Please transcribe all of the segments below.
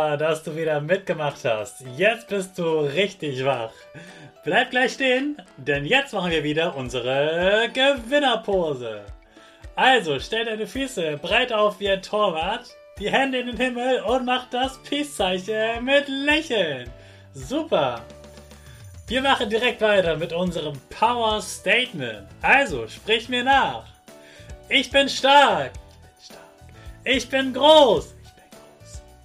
Dass du wieder mitgemacht hast. Jetzt bist du richtig wach. Bleib gleich stehen, denn jetzt machen wir wieder unsere Gewinnerpose. Also stell deine Füße breit auf wie ein Torwart, die Hände in den Himmel und mach das Peace-Zeichen mit Lächeln. Super. Wir machen direkt weiter mit unserem Power Statement. Also sprich mir nach. Ich bin stark. Ich bin groß.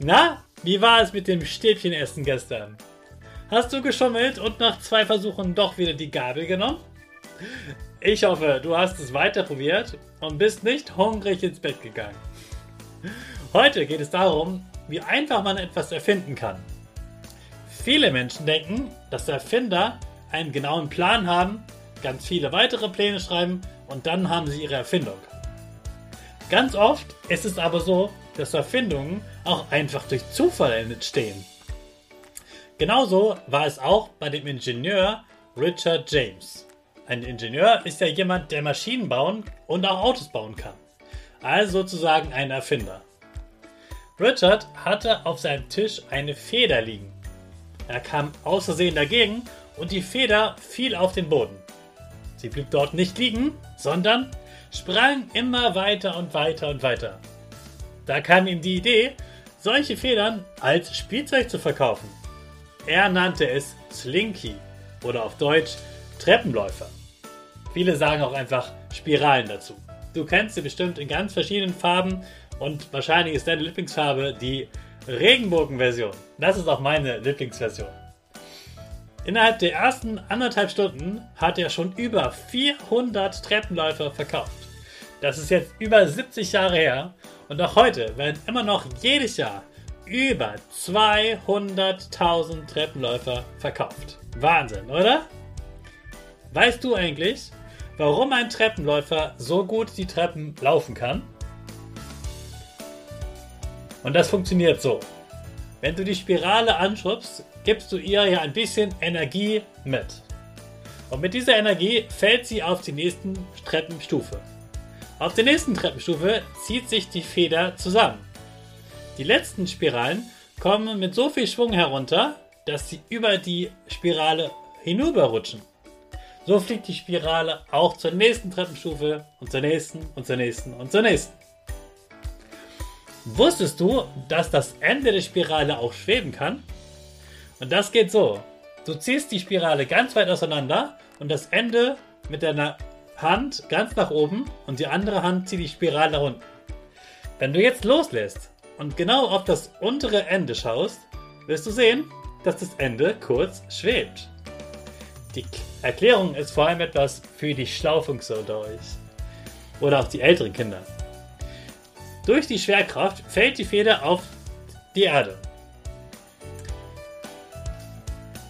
Na, wie war es mit dem Stäbchenessen gestern? Hast du geschummelt und nach zwei Versuchen doch wieder die Gabel genommen? Ich hoffe, du hast es weiter probiert und bist nicht hungrig ins Bett gegangen. Heute geht es darum, wie einfach man etwas erfinden kann. Viele Menschen denken, dass Erfinder einen genauen Plan haben, ganz viele weitere Pläne schreiben und dann haben sie ihre Erfindung. Ganz oft ist es aber so, dass Erfindungen auch einfach durch Zufall entstehen. Genauso war es auch bei dem Ingenieur Richard James. Ein Ingenieur ist ja jemand, der Maschinen bauen und auch Autos bauen kann. Also sozusagen ein Erfinder. Richard hatte auf seinem Tisch eine Feder liegen. Er kam aus Versehen dagegen und die Feder fiel auf den Boden. Sie blieb dort nicht liegen, sondern sprang immer weiter und weiter und weiter. Da kam ihm die Idee, solche Federn als Spielzeug zu verkaufen. Er nannte es Slinky oder auf Deutsch Treppenläufer. Viele sagen auch einfach Spiralen dazu. Du kennst sie bestimmt in ganz verschiedenen Farben und wahrscheinlich ist deine Lieblingsfarbe die Regenbogenversion. Das ist auch meine Lieblingsversion. Innerhalb der ersten anderthalb Stunden hat er schon über 400 Treppenläufer verkauft. Das ist jetzt über 70 Jahre her und auch heute werden immer noch jedes Jahr über 200.000 Treppenläufer verkauft. Wahnsinn, oder? Weißt du eigentlich, warum ein Treppenläufer so gut die Treppen laufen kann? Und das funktioniert so. Wenn du die Spirale anschubst, gibst du ihr ja ein bisschen Energie mit. Und mit dieser Energie fällt sie auf die nächsten Treppenstufe. Auf der nächsten Treppenstufe zieht sich die Feder zusammen. Die letzten Spiralen kommen mit so viel Schwung herunter, dass sie über die Spirale hinüberrutschen. So fliegt die Spirale auch zur nächsten Treppenstufe und zur nächsten und zur nächsten und zur nächsten. Wusstest du, dass das Ende der Spirale auch schweben kann? Und das geht so. Du ziehst die Spirale ganz weit auseinander und das Ende mit deiner Hand ganz nach oben und die andere Hand zieht die Spirale nach unten. Wenn du jetzt loslässt und genau auf das untere Ende schaust, wirst du sehen, dass das Ende kurz schwebt. Die Erklärung ist vor allem etwas für die Schlaufüchse unter euch. Oder auch die älteren Kinder. Durch die Schwerkraft fällt die Feder auf die Erde.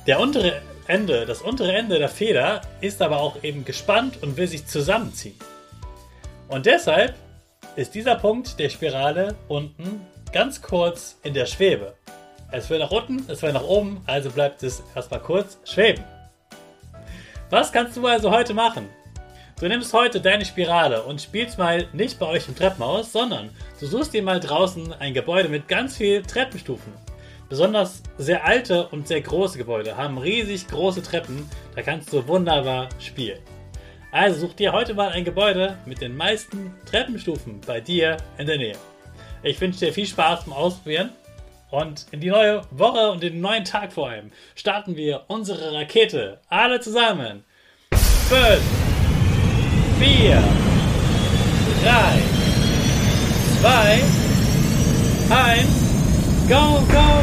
Der untere Ende, das untere Ende der Feder ist aber auch eben gespannt und will sich zusammenziehen. Und deshalb ist dieser Punkt der Spirale unten ganz kurz in der Schwebe. Es will nach unten, es will nach oben, also bleibt es erstmal kurz schweben. Was kannst du also heute machen? Du nimmst heute deine Spirale und spielst mal nicht bei euch im Treppenhaus, sondern du suchst dir mal draußen ein Gebäude mit ganz viel Treppenstufen. Besonders sehr alte und sehr große Gebäude haben riesig große Treppen, da kannst du wunderbar spielen. Also such dir heute mal ein Gebäude mit den meisten Treppenstufen bei dir in der Nähe. Ich wünsche dir viel Spaß beim Ausprobieren und in die neue Woche und den neuen Tag vor allem starten wir unsere Rakete. Alle zusammen. 5, 4, 3, 2, 1, go, go!